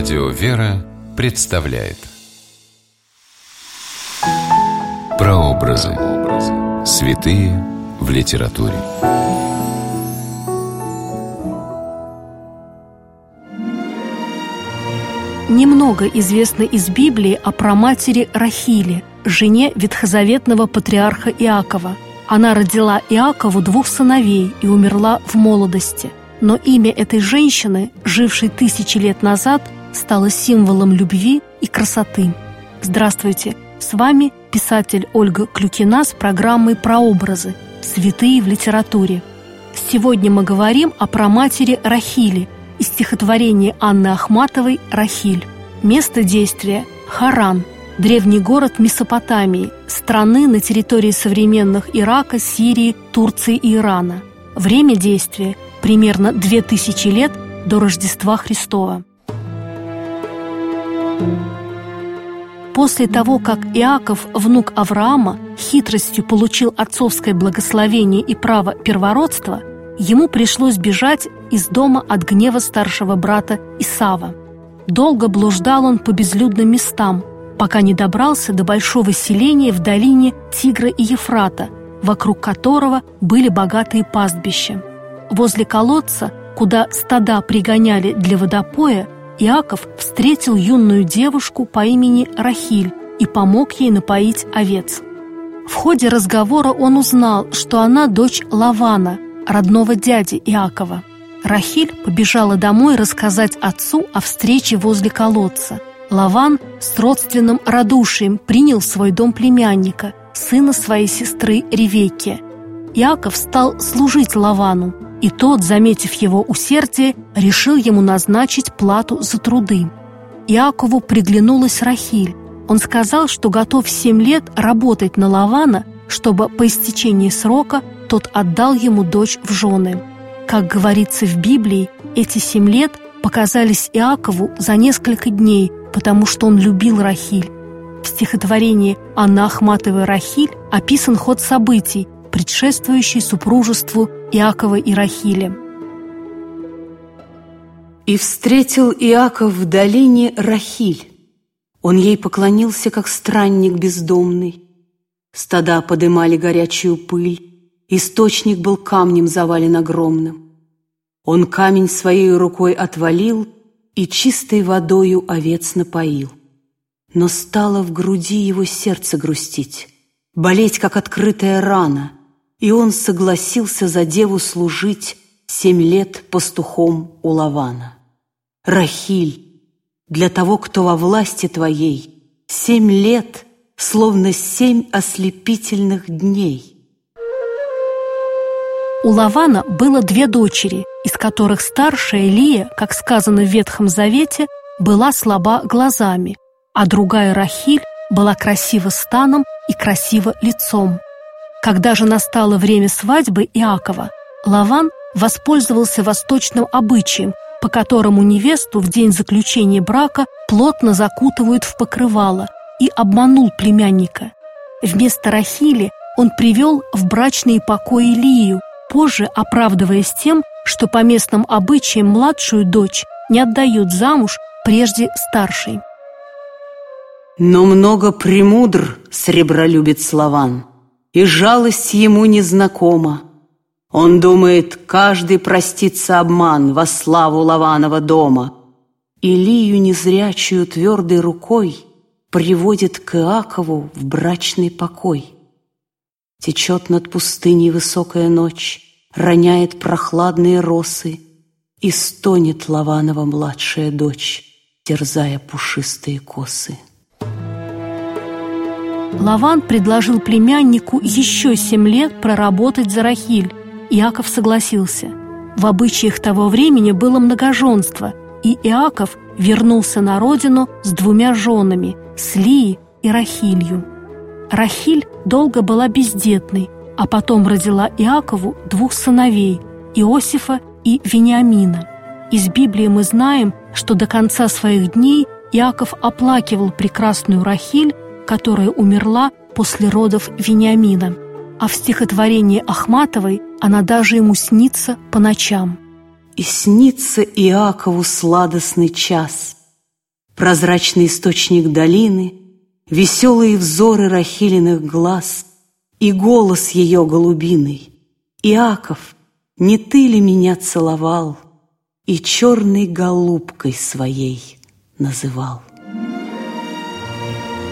Радио «Вера» представляет Прообразы. Святые в литературе. Немного известно из Библии о праматери Рахиле, жене ветхозаветного патриарха Иакова. Она родила Иакову двух сыновей и умерла в молодости. Но имя этой женщины, жившей тысячи лет назад, стало символом любви и красоты. Здравствуйте! С вами писатель Ольга Клюкина с программой «Прообразы. Святые в литературе». Сегодня мы говорим о праматери Рахиле – из стихотворения Анны Ахматовой «Рахиль». Место действия – Харан, древний город Месопотамии, страны на территории современных Ирака, Сирии, Турции и Ирана. Время действия – примерно 2000 лет до Рождества Христова. После того, как Иаков, внук Авраама, хитростью получил отцовское благословение и право первородства – ему пришлось бежать из дома от гнева старшего брата Исава. Долго блуждал он по безлюдным местам, пока не добрался до большого селения в долине Тигра и Ефрата, вокруг которого были богатые пастбища. Возле колодца, куда стада пригоняли для водопоя, Иаков встретил юную девушку по имени Рахиль и помог ей напоить овец. В ходе разговора он узнал, что она дочь Лавана – родного дяди Иакова. Рахиль побежала домой рассказать отцу о встрече возле колодца. Лаван с родственным радушием принял свой дом племянника, сына своей сестры Ревекки. Иаков стал служить Лавану, и тот, заметив его усердие, решил ему назначить плату за труды. Иакову приглянулась Рахиль. Он сказал, что готов семь лет работать на Лавана, чтобы по истечении срока тот отдал ему дочь в жены. Как говорится в Библии, эти семь лет показались Иакову за несколько дней, потому что он любил Рахиль. В стихотворении «Анна Ахматова Рахиль» описан ход событий, предшествующий супружеству Иакова и Рахиля. «И встретил Иаков в долине Рахиль. Он ей поклонился, как странник бездомный. Стада подымали горячую пыль, Источник был камнем завален огромным. Он камень своей рукой отвалил и чистой водою овец напоил. Но стало в груди его сердце грустить, болеть, как открытая рана, и он согласился за деву служить семь лет пастухом у Лавана. Рахиль, для того, кто во власти твоей, семь лет, словно семь ослепительных дней. У Лавана было две дочери, из которых старшая Лия, как сказано в Ветхом Завете, была слаба глазами, а другая Рахиль была красива станом и красива лицом. Когда же настало время свадьбы Иакова, Лаван воспользовался восточным обычаем, по которому невесту в день заключения брака плотно закутывают в покрывало, и обманул племянника. Вместо Рахили он привел в брачные покои Лию, позже оправдываясь тем, что по местным обычаям младшую дочь не отдают замуж прежде старшей. Но много премудр сребролюбит Слован, и жалость ему незнакома. Он думает, каждый простится обман во славу Лаванова дома. Илию незрячую твердой рукой приводит к Иакову в брачный покой. Течет над пустыней высокая ночь, Роняет прохладные росы, И стонет Лаванова младшая дочь, Терзая пушистые косы. Лаван предложил племяннику еще семь лет проработать за Рахиль. Иаков согласился. В обычаях того времени было многоженство, и Иаков вернулся на родину с двумя женами – с Лией и Рахилью. Рахиль долго была бездетной, а потом родила Иакову двух сыновей – Иосифа и Вениамина. Из Библии мы знаем, что до конца своих дней Иаков оплакивал прекрасную Рахиль, которая умерла после родов Вениамина. А в стихотворении Ахматовой она даже ему снится по ночам. «И снится Иакову сладостный час, прозрачный источник долины, Веселые взоры Рахилиных глаз И голос ее голубиный. Иаков, не ты ли меня целовал И черной голубкой своей называл?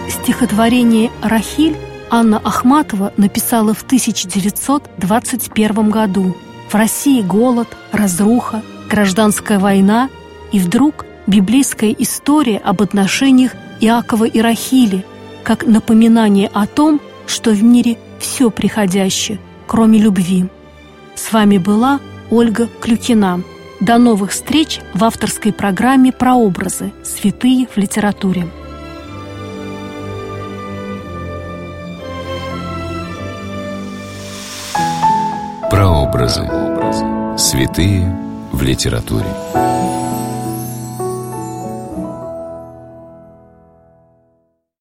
Стихотворение «Рахиль» Анна Ахматова написала в 1921 году. В России голод, разруха, гражданская война, и вдруг библейская история об отношениях Иакова и Рахили, как напоминание о том, что в мире все приходящее, кроме любви. С вами была Ольга Клюкина. До новых встреч в авторской программе «Прообразы. Святые в литературе». Прообразы. Святые в литературе.